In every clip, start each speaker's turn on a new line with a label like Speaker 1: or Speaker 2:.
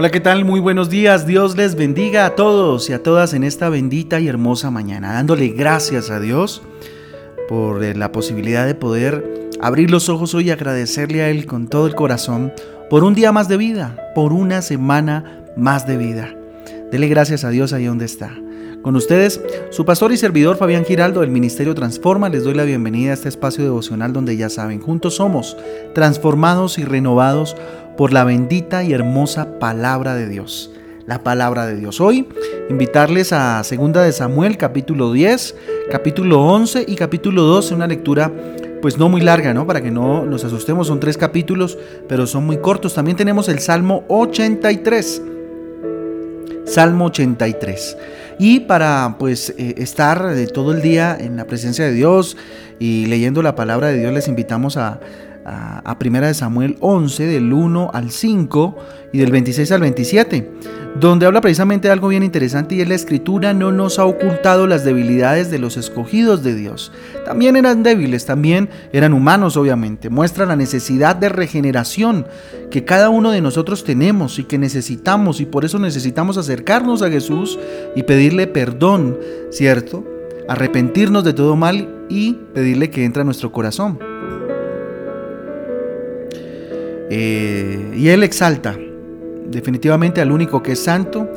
Speaker 1: Hola, ¿qué tal? Muy buenos días. Dios les bendiga a todos y a todas en esta bendita y hermosa mañana, dándole gracias a Dios por eh, la posibilidad de poder abrir los ojos hoy y agradecerle a Él con todo el corazón por un día más de vida, por una semana más de vida. Dele gracias a Dios ahí donde está. Con ustedes, su pastor y servidor Fabián Giraldo del Ministerio Transforma, les doy la bienvenida a este espacio devocional donde ya saben, juntos somos transformados y renovados por la bendita y hermosa palabra de Dios. La palabra de Dios. Hoy invitarles a 2 de Samuel capítulo 10, capítulo 11 y capítulo 12, una lectura pues no muy larga, ¿no? Para que no nos asustemos, son tres capítulos, pero son muy cortos. También tenemos el Salmo 83. Salmo 83. Y para pues eh, estar de todo el día en la presencia de Dios y leyendo la palabra de Dios, les invitamos a a, Primera de Samuel 11, del 1 al 5 y del 26 al 27, donde habla precisamente de algo bien interesante y es la escritura no nos ha ocultado las debilidades de los escogidos de Dios. También eran débiles, también eran humanos obviamente. Muestra la necesidad de regeneración que cada uno de nosotros tenemos y que necesitamos y por eso necesitamos acercarnos a Jesús y pedirle perdón, ¿cierto? Arrepentirnos de todo mal y pedirle que entre a nuestro corazón. Eh, y Él exalta definitivamente al único que es santo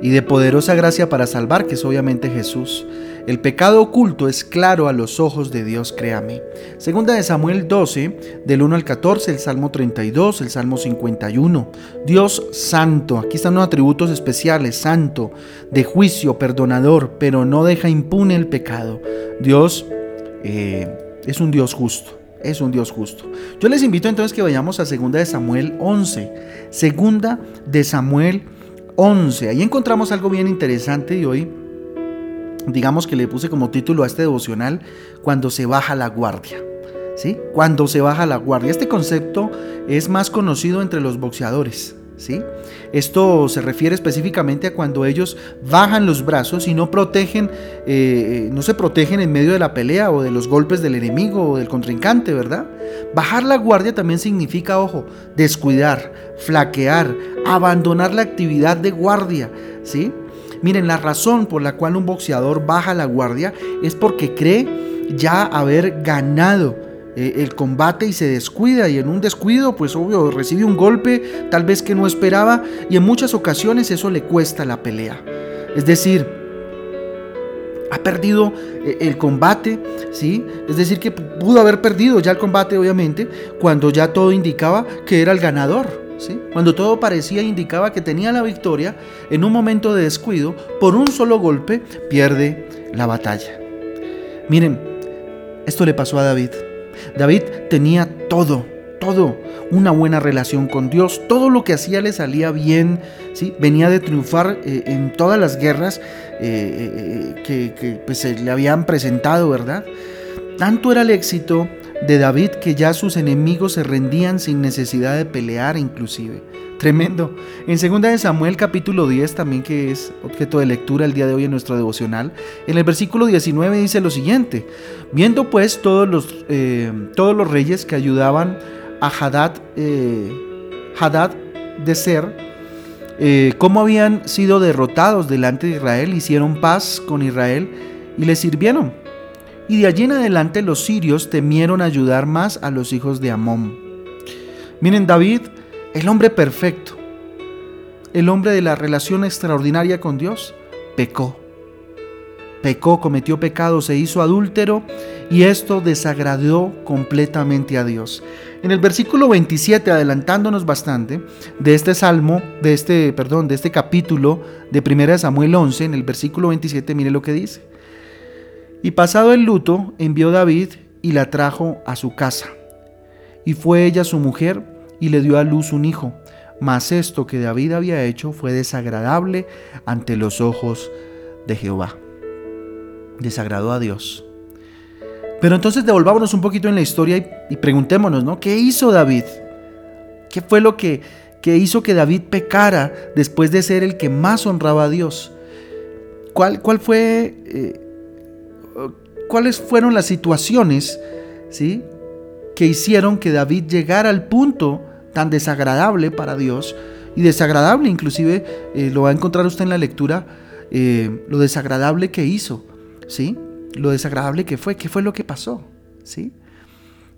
Speaker 1: y de poderosa gracia para salvar, que es obviamente Jesús. El pecado oculto es claro a los ojos de Dios, créame. Segunda de Samuel 12, del 1 al 14, el Salmo 32, el Salmo 51. Dios santo, aquí están los atributos especiales, santo, de juicio, perdonador, pero no deja impune el pecado. Dios eh, es un Dios justo es un Dios justo. Yo les invito entonces que vayamos a 2 de Samuel 11. Segunda de Samuel 11. Ahí encontramos algo bien interesante y hoy digamos que le puse como título a este devocional cuando se baja la guardia. ¿Sí? Cuando se baja la guardia. Este concepto es más conocido entre los boxeadores. Esto se refiere específicamente a cuando ellos bajan los brazos y no protegen, eh, no se protegen en medio de la pelea o de los golpes del enemigo o del contrincante, ¿verdad? Bajar la guardia también significa, ojo, descuidar, flaquear, abandonar la actividad de guardia. Miren, la razón por la cual un boxeador baja la guardia es porque cree ya haber ganado el combate y se descuida y en un descuido pues obvio recibe un golpe tal vez que no esperaba y en muchas ocasiones eso le cuesta la pelea. Es decir, ha perdido eh, el combate, ¿sí? Es decir, que pudo haber perdido ya el combate, obviamente, cuando ya todo indicaba que era el ganador, ¿sí? Cuando todo parecía indicaba que tenía la victoria, en un momento de descuido, por un solo golpe, pierde la batalla. Miren, esto le pasó a David. David tenía todo, todo, una buena relación con Dios, todo lo que hacía le salía bien, ¿sí? venía de triunfar eh, en todas las guerras eh, eh, que, pues, se le habían presentado, ¿verdad? Tanto era el éxito de David que ya sus enemigos se rendían sin necesidad de pelear inclusive. Tremendo. En 2 de Samuel capítulo 10 también que es objeto de lectura el día de hoy en nuestro devocional, en el versículo 19 dice lo siguiente, viendo pues todos los, eh, todos los reyes que ayudaban a Hadad, eh, Hadad de Ser, eh, cómo habían sido derrotados delante de Israel, hicieron paz con Israel y le sirvieron. Y de allí en adelante los sirios temieron ayudar más a los hijos de Amón. Miren, David el hombre perfecto, el hombre de la relación extraordinaria con Dios, pecó. Pecó, cometió pecado, se hizo adúltero y esto desagradó completamente a Dios. En el versículo 27, adelantándonos bastante de este salmo, de este, perdón, de este capítulo de 1 Samuel 11, en el versículo 27, mire lo que dice. Y pasado el luto, envió David y la trajo a su casa. Y fue ella su mujer y le dio a luz un hijo. Mas esto que David había hecho fue desagradable ante los ojos de Jehová. Desagradó a Dios. Pero entonces devolvámonos un poquito en la historia y, preguntémonos, ¿no? ¿Qué hizo David? ¿Qué fue lo que, hizo que David pecara después de ser el que más honraba a Dios? ¿Cuál, cuál fue, eh, ¿Cuáles fueron las situaciones ¿sí? que hicieron que David llegara al punto tan desagradable para Dios y desagradable, inclusive eh, lo va a encontrar usted en la lectura, eh, lo desagradable que hizo, ¿sí? Lo desagradable que fue, qué fue lo que pasó, ¿sí?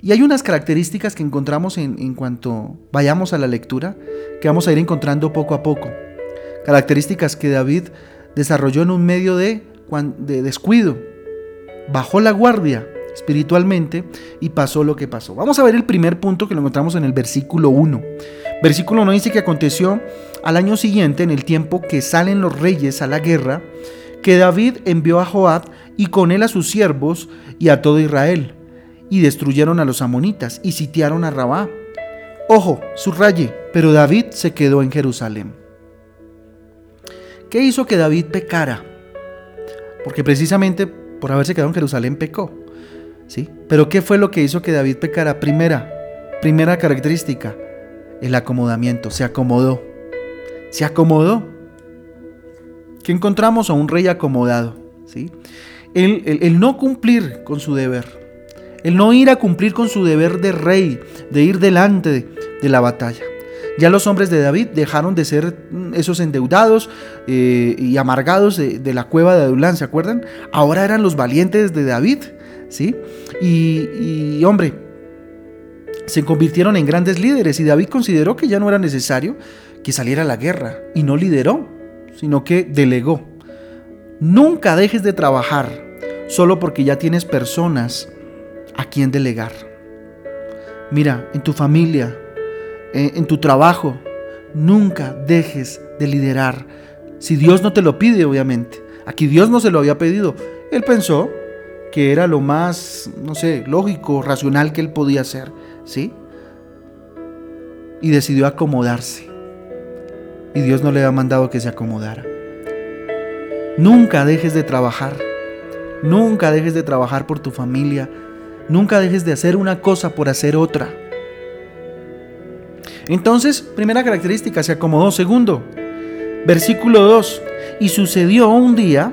Speaker 1: Y hay unas características que encontramos en, cuanto vayamos a la lectura, que vamos a ir encontrando poco a poco. Características que David desarrolló en un medio de descuido. Bajó la guardia espiritualmente y pasó lo que pasó. Vamos a ver el primer punto que lo encontramos en el versículo 1. Versículo 1 dice que aconteció al año siguiente, en el tiempo que salen los reyes a la guerra, que David envió a Joab y con él a sus siervos y a todo Israel, y destruyeron a los amonitas y sitiaron a Rabá. Ojo, subraye, pero David se quedó en Jerusalén. ¿Qué hizo que David pecara? Porque precisamente por haberse quedado en Jerusalén pecó. ¿Sí? Pero ¿qué fue lo que hizo que David pecara? Primera, primera característica, el acomodamiento, se acomodó. Se acomodó. ¿Qué encontramos a un rey acomodado? ¿sí? El, no cumplir con su deber. El no ir a cumplir con su deber de rey, de ir delante de, la batalla. Ya los hombres de David dejaron de ser mm, esos endeudados eh, y amargados de, la cueva de Adulán, ¿se acuerdan? Ahora eran los valientes de David, ¿sí? y hombre, se convirtieron en grandes líderes y David consideró que ya no era necesario que saliera a la guerra y no lideró, sino que delegó. Nunca dejes de trabajar solo porque ya tienes personas a quien delegar. Mira, en tu familia, en tu trabajo, nunca dejes de liderar. Si Dios no te lo pide, obviamente. Aquí Dios no se lo había pedido. Él pensó que era lo más, no sé, lógico, racional que él podía hacer. ¿sí? Y decidió acomodarse. Y Dios no le ha mandado que se acomodara. Nunca dejes de trabajar. Nunca dejes de trabajar por tu familia. Nunca dejes de hacer una cosa por hacer otra. Entonces, primera característica, se acomodó. Segundo, versículo 2. Y sucedió un día,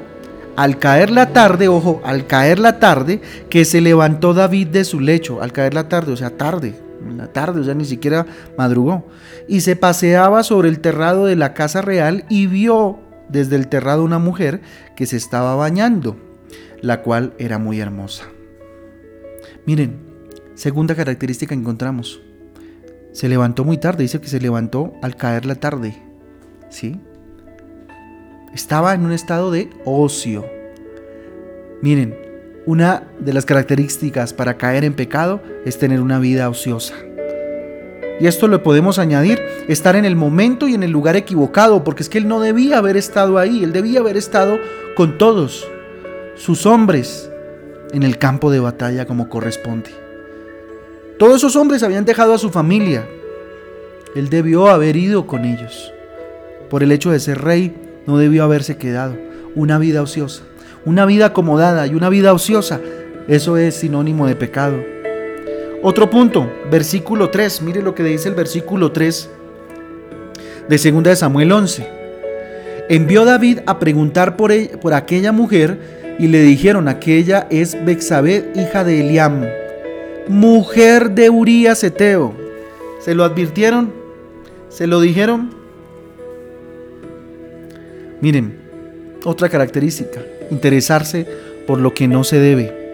Speaker 1: al caer la tarde, ojo, al caer la tarde, que se levantó David de su lecho, al caer la tarde, o sea, tarde, la tarde, o sea, ni siquiera madrugó, y se paseaba sobre el terrado de la casa real y vio desde el terrado una mujer que se estaba bañando, la cual era muy hermosa. Miren, segunda característica encontramos. Se levantó muy tarde, dice que se levantó al caer la tarde. ¿Sí? Estaba en un estado de ocio. Miren, una de las características para caer en pecado es tener una vida ociosa. Y esto lo podemos añadir, estar en el momento y en el lugar equivocado, porque es que él no debía haber estado ahí, él debía haber estado con todos sus hombres en el campo de batalla como corresponde. Todos esos hombres habían dejado a su familia. Él debió haber ido con ellos. Por el hecho de ser rey, no debió haberse quedado. Una vida ociosa, una vida acomodada y una vida ociosa, eso es sinónimo de pecado. Otro punto, versículo 3, mire lo que dice el versículo 3 de 2 de Samuel 11. Envió David a preguntar por, e, por aquella mujer y le dijeron, aquella es Bexabé, hija de Eliam, mujer de Urías Eteo. ¿Se lo advirtieron? ¿Se lo dijeron? Miren, otra característica, interesarse por lo que no se debe.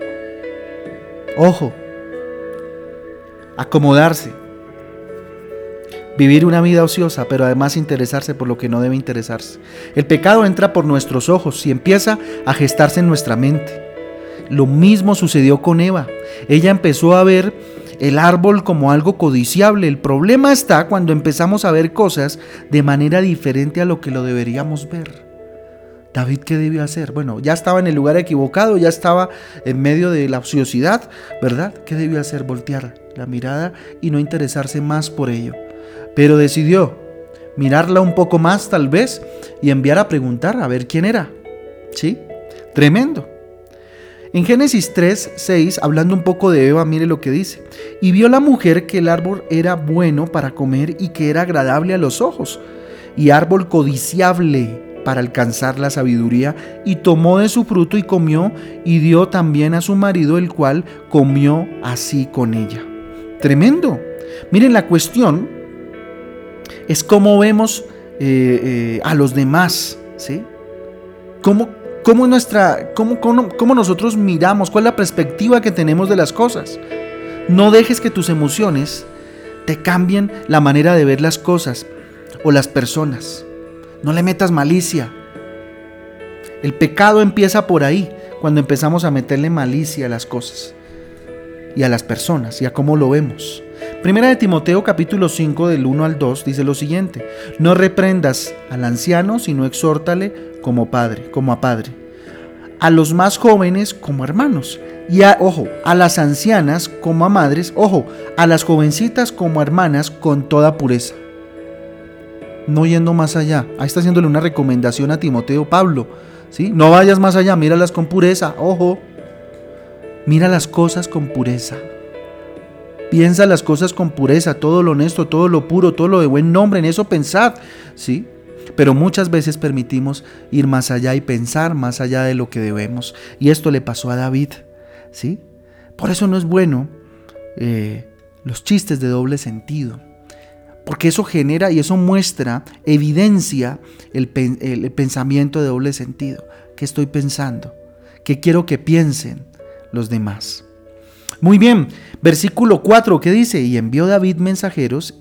Speaker 1: Ojo, acomodarse, vivir una vida ociosa, pero además interesarse por lo que no debe interesarse. El pecado entra por nuestros ojos y empieza a gestarse en nuestra mente. Lo mismo sucedió con Eva. Ella empezó a ver el árbol como algo codiciable. El problema está cuando empezamos a ver cosas de manera diferente a lo que lo deberíamos ver. David, ¿qué debió hacer? Bueno, ya estaba en el lugar equivocado, ya estaba en medio de la ociosidad, ¿verdad? ¿Qué debió hacer? Voltear la mirada y no interesarse más por ello. Pero decidió mirarla un poco más tal vez y enviar a preguntar a ver quién era. ¿Sí? Tremendo. En Génesis 3, 6, hablando un poco de Eva, mire lo que dice. Y vio la mujer que el árbol era bueno para comer y que era agradable a los ojos, y árbol codiciable para alcanzar la sabiduría, y tomó de su fruto y comió, y dio también a su marido, el cual comió así con ella. Tremendo. Miren, la cuestión es cómo vemos eh, eh, a los demás, ¿sí? ¿Cómo, cómo nuestra, cómo, cómo nosotros miramos, cuál es la perspectiva que tenemos de las cosas. No dejes que tus emociones te cambien la manera de ver las cosas o las personas. No le metas malicia. El pecado empieza por ahí, cuando empezamos a meterle malicia a las cosas y a las personas y a cómo lo vemos. Primera de Timoteo capítulo 5 del 1 al 2 dice lo siguiente, no reprendas al anciano, sino exhórtale como padre, como a padre. A los más jóvenes como hermanos. Y a, ojo, a las ancianas como a madres, ojo, a las jovencitas como hermanas con toda pureza. No yendo más allá. Ahí está haciéndole una recomendación a Timoteo Pablo. ¿sí? No vayas más allá, míralas con pureza, ojo. Mira las cosas con pureza. Piensa las cosas con pureza, todo lo honesto, todo lo puro, todo lo de buen nombre, en eso pensad, ¿sí? Pero muchas veces permitimos ir más allá y pensar más allá de lo que debemos. Y esto le pasó a David, ¿sí? Por eso no es bueno eh, los chistes de doble sentido. Porque eso genera y eso muestra, evidencia el, pensamiento de doble sentido. ¿Qué estoy pensando? ¿Qué quiero que piensen los demás? Muy bien, versículo 4, ¿qué dice? Y envió David mensajeros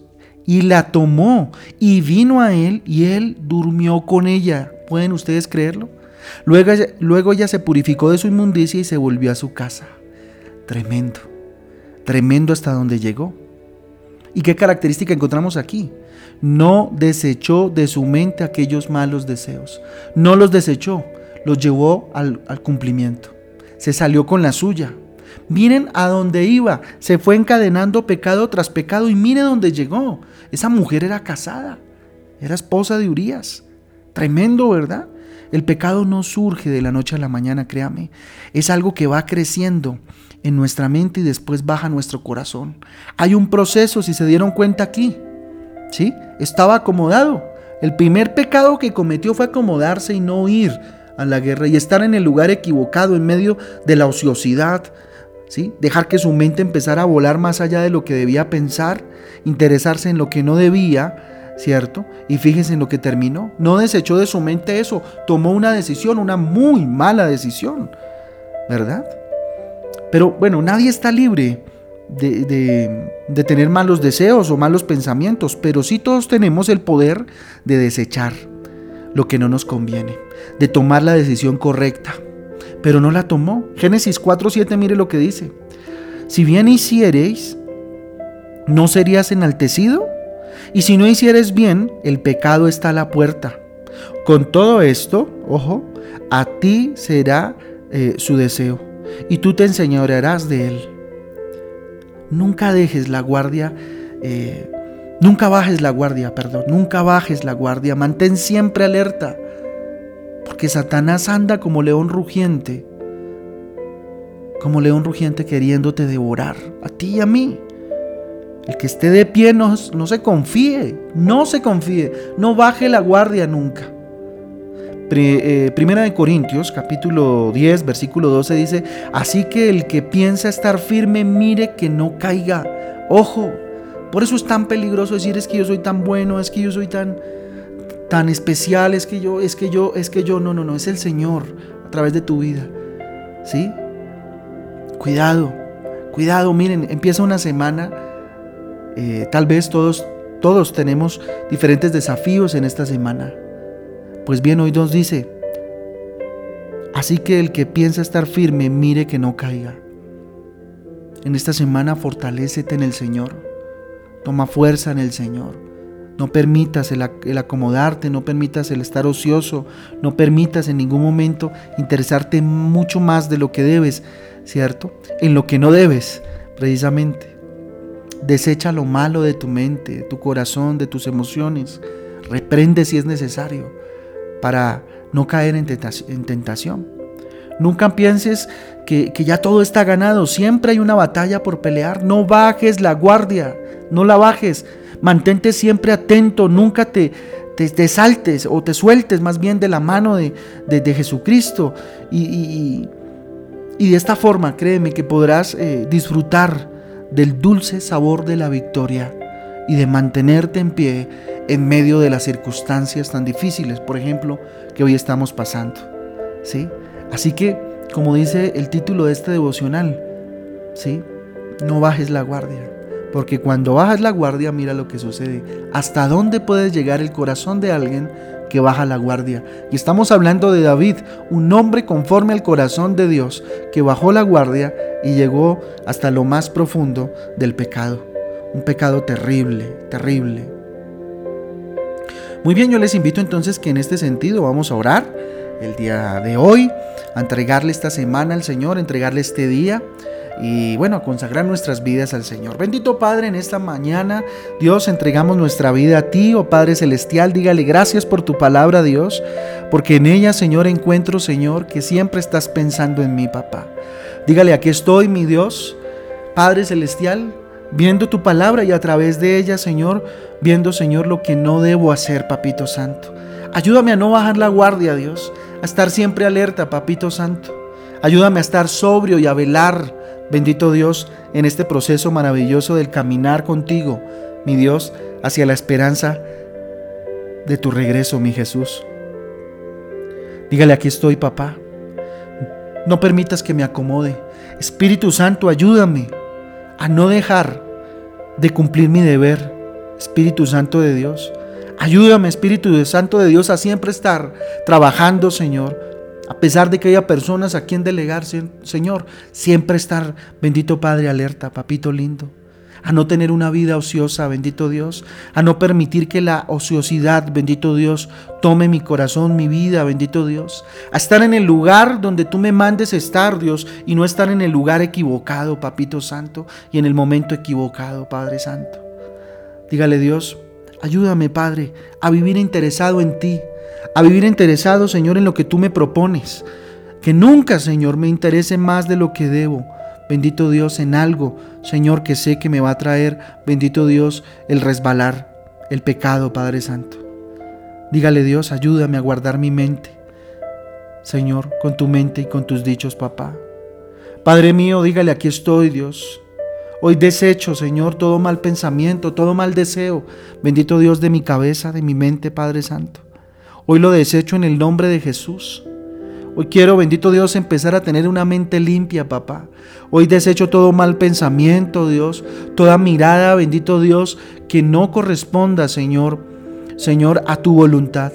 Speaker 1: y la tomó y vino a él y él durmió con ella. ¿Pueden ustedes creerlo? Luego, luego ella se purificó de su inmundicia y se volvió a su casa. Tremendo, tremendo hasta donde llegó. ¿Y qué característica encontramos aquí? No desechó de su mente aquellos malos deseos. No los desechó, los llevó al, al cumplimiento. Se salió con la suya. Miren a dónde iba. Se fue encadenando pecado tras pecado y mire dónde llegó. Esa mujer era casada. Era esposa de Urias. Tremendo, ¿verdad? El pecado no surge de la noche a la mañana, créame. Es algo que va creciendo en nuestra mente y después baja nuestro corazón. Hay un proceso, si se dieron cuenta aquí. ¿Sí? Estaba acomodado. El primer pecado que cometió fue acomodarse y no ir a la guerra y estar en el lugar equivocado en medio de la ociosidad, Dejar que su mente empezara a volar más allá de lo que debía pensar, interesarse en lo que no debía, ¿cierto? Y fíjense en lo que terminó. No desechó de su mente eso, tomó una decisión, una muy mala decisión, ¿verdad? Pero bueno, nadie está libre de, de, tener malos deseos o malos pensamientos, pero sí todos tenemos el poder de desechar lo que no nos conviene, de tomar la decisión correcta pero no la tomó. Génesis 4:7 mire lo que dice. Si bien hiciereis, ¿no serías enaltecido? Y si no hicieres bien, el pecado está a la puerta. Con todo esto, ojo, a ti será eh, su deseo, y tú te enseñorearás de él. Nunca dejes la guardia, eh, nunca bajes la guardia, perdón, nunca bajes la guardia, mantén siempre alerta porque Satanás anda como león rugiente, como león rugiente queriéndote devorar, a ti y a mí. El que esté de pie no, no se confíe, no se confíe, no baje la guardia nunca. Eh, primera de Corintios, capítulo 10, versículo 12 dice, así que el que piensa estar firme, mire que no caiga. Ojo, por eso es tan peligroso decir es que yo soy tan bueno, es que yo soy tan tan especial, es que yo, es que yo, es que yo, no, no, no, es el Señor a través de tu vida. ¿Sí? Cuidado, cuidado, miren, empieza una semana, eh, tal vez todos, todos tenemos diferentes desafíos en esta semana. Pues bien, hoy nos dice, así que el que piensa estar firme, mire que no caiga. En esta semana fortalécete en el Señor, toma fuerza en el Señor. No permitas el, acomodarte, no permitas el estar ocioso, no permitas en ningún momento interesarte mucho más de lo que debes, ¿cierto? En lo que no debes, precisamente. Desecha lo malo de tu mente, de tu corazón, de tus emociones. Reprende si es necesario para no caer en tentación. Nunca pienses que, que, ya todo está ganado. Siempre hay una batalla por pelear. No bajes la guardia. No la bajes. Mantente siempre atento, nunca te, te, saltes o te sueltes más bien de la mano de, Jesucristo. Y, de esta forma, créeme que podrás eh, disfrutar del dulce sabor de la victoria y de mantenerte en pie en medio de las circunstancias tan difíciles, por ejemplo, que hoy estamos pasando. ¿Sí? Así que, como dice el título de este devocional, ¿sí? No bajes la guardia, porque cuando bajas la guardia, mira lo que sucede. ¿Hasta dónde puede llegar el corazón de alguien que baja la guardia? Y estamos hablando de David, un hombre conforme al corazón de Dios, que bajó la guardia y llegó hasta lo más profundo del pecado. Un pecado terrible, terrible. Muy bien, yo les invito entonces que en este sentido vamos a orar el día de hoy, a entregarle esta semana al Señor, a entregarle este día y bueno, a consagrar nuestras vidas al Señor. Bendito Padre, en esta mañana, Dios, entregamos nuestra vida a ti, oh Padre Celestial, dígale gracias por tu palabra, Dios, porque en ella, Señor, encuentro, Señor, que siempre estás pensando en mí, papá. Dígale, aquí estoy, mi Dios, Padre Celestial, viendo tu palabra y a través de ella, Señor, viendo, Señor, lo que no debo hacer, Papito Santo. Ayúdame a no bajar la guardia, Dios, a estar siempre alerta, Papito Santo. Ayúdame a estar sobrio y a velar, bendito Dios, en este proceso maravilloso del caminar contigo, mi Dios, hacia la esperanza de tu regreso, mi Jesús. Dígale, aquí estoy, papá. No permitas que me acomode. Espíritu Santo, ayúdame a no dejar de cumplir mi deber, Espíritu Santo de Dios. Ayúdame, Espíritu Santo de Dios, a siempre estar trabajando, Señor. A pesar de que haya personas a quien delegar, Señor, siempre estar, bendito Padre, alerta, papito lindo. A no tener una vida ociosa, bendito Dios, a no permitir que la ociosidad, bendito Dios, tome mi corazón, mi vida, bendito Dios, a estar en el lugar donde tú me mandes estar, Dios, y no estar en el lugar equivocado, Papito Santo, y en el momento equivocado, Padre Santo. Dígale Dios, ayúdame, Padre, a vivir interesado en ti, a vivir interesado, Señor, en lo que tú me propones. Que nunca, Señor, me interese más de lo que debo, bendito Dios, en algo, Señor, que sé que me va a traer, bendito Dios, el resbalar, el pecado, Padre Santo. Dígale Dios, ayúdame a guardar mi mente, Señor, con tu mente y con tus dichos, papá. Padre mío, dígale, aquí estoy, Dios. Hoy desecho, Señor, todo mal pensamiento, todo mal deseo. Bendito Dios de mi cabeza, de mi mente, Padre Santo. Hoy lo desecho en el nombre de Jesús. Hoy quiero, bendito Dios, empezar a tener una mente limpia, papá. Hoy desecho todo mal pensamiento, Dios, toda mirada, bendito Dios, que no corresponda, Señor, Señor, a tu voluntad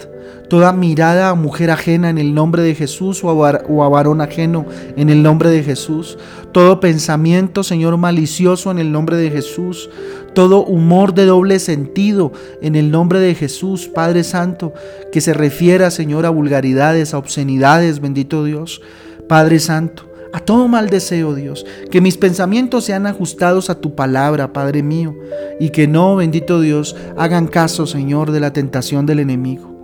Speaker 1: toda mirada a mujer ajena en el nombre de Jesús o a, varón ajeno en el nombre de Jesús, todo pensamiento, Señor, malicioso en el nombre de Jesús, todo humor de doble sentido en el nombre de Jesús, Padre Santo, que se refiera, Señor, a vulgaridades, a obscenidades, bendito Dios, Padre Santo a todo mal deseo, Dios. Que mis pensamientos sean ajustados a tu palabra, Padre mío, y que no, bendito Dios, hagan caso, Señor, de la tentación del enemigo.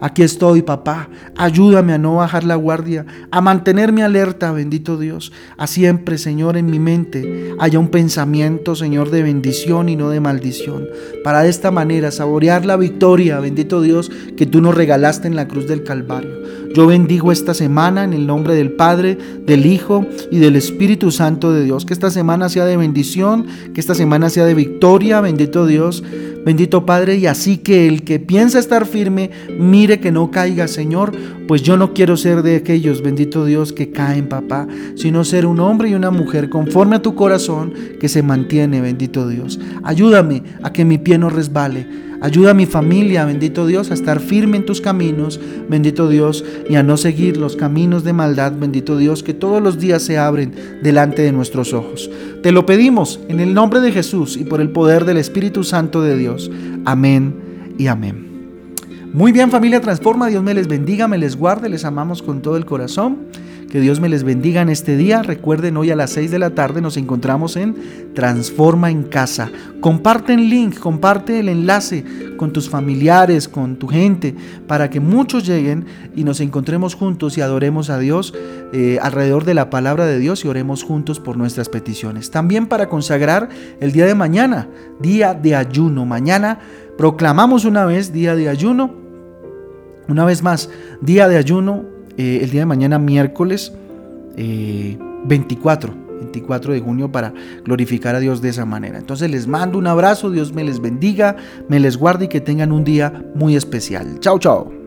Speaker 1: Aquí estoy, papá. Ayúdame a no bajar la guardia, a mantenerme alerta, bendito Dios. A siempre, Señor, en mi mente haya un pensamiento, Señor, de bendición y no de maldición. Para de esta manera saborear la victoria, bendito Dios, que tú nos regalaste en la cruz del Calvario. Yo bendigo esta semana en el nombre del Padre, del Hijo y del Espíritu Santo de Dios. Que esta semana sea de bendición, que esta semana sea de victoria, bendito Dios, bendito Padre. Y así que el que piensa estar firme, mire que no caiga, Señor, pues yo no quiero ser de aquellos, bendito Dios, que caen, papá, sino ser un hombre y una mujer conforme a tu corazón que se mantiene, bendito Dios. Ayúdame a que mi pie no resbale Ayuda a mi familia, bendito Dios, a estar firme en tus caminos, bendito Dios, y a no seguir los caminos de maldad, bendito Dios, que todos los días se abren delante de nuestros ojos. Te lo pedimos en el nombre de Jesús y por el poder del Espíritu Santo de Dios. Amén y amén. Muy bien familia Transforma, Dios me les bendiga, me les guarde, les amamos con todo el corazón. Que Dios me les bendiga en este día. Recuerden, hoy a las 6 de la tarde nos encontramos en Transforma en Casa. Comparte el link, comparte el enlace con tus familiares, con tu gente, para que muchos lleguen y nos encontremos juntos y adoremos a Dios eh, alrededor de la palabra de Dios y oremos juntos por nuestras peticiones. También para consagrar el día de mañana, día de ayuno. Mañana proclamamos una vez día de ayuno. Una vez más, día de ayuno eh, el día de mañana, miércoles 24, 24 de junio para glorificar a Dios de esa manera. Entonces les mando un abrazo, Dios me les bendiga, me les guarde y que tengan un día muy especial. Chao, chao.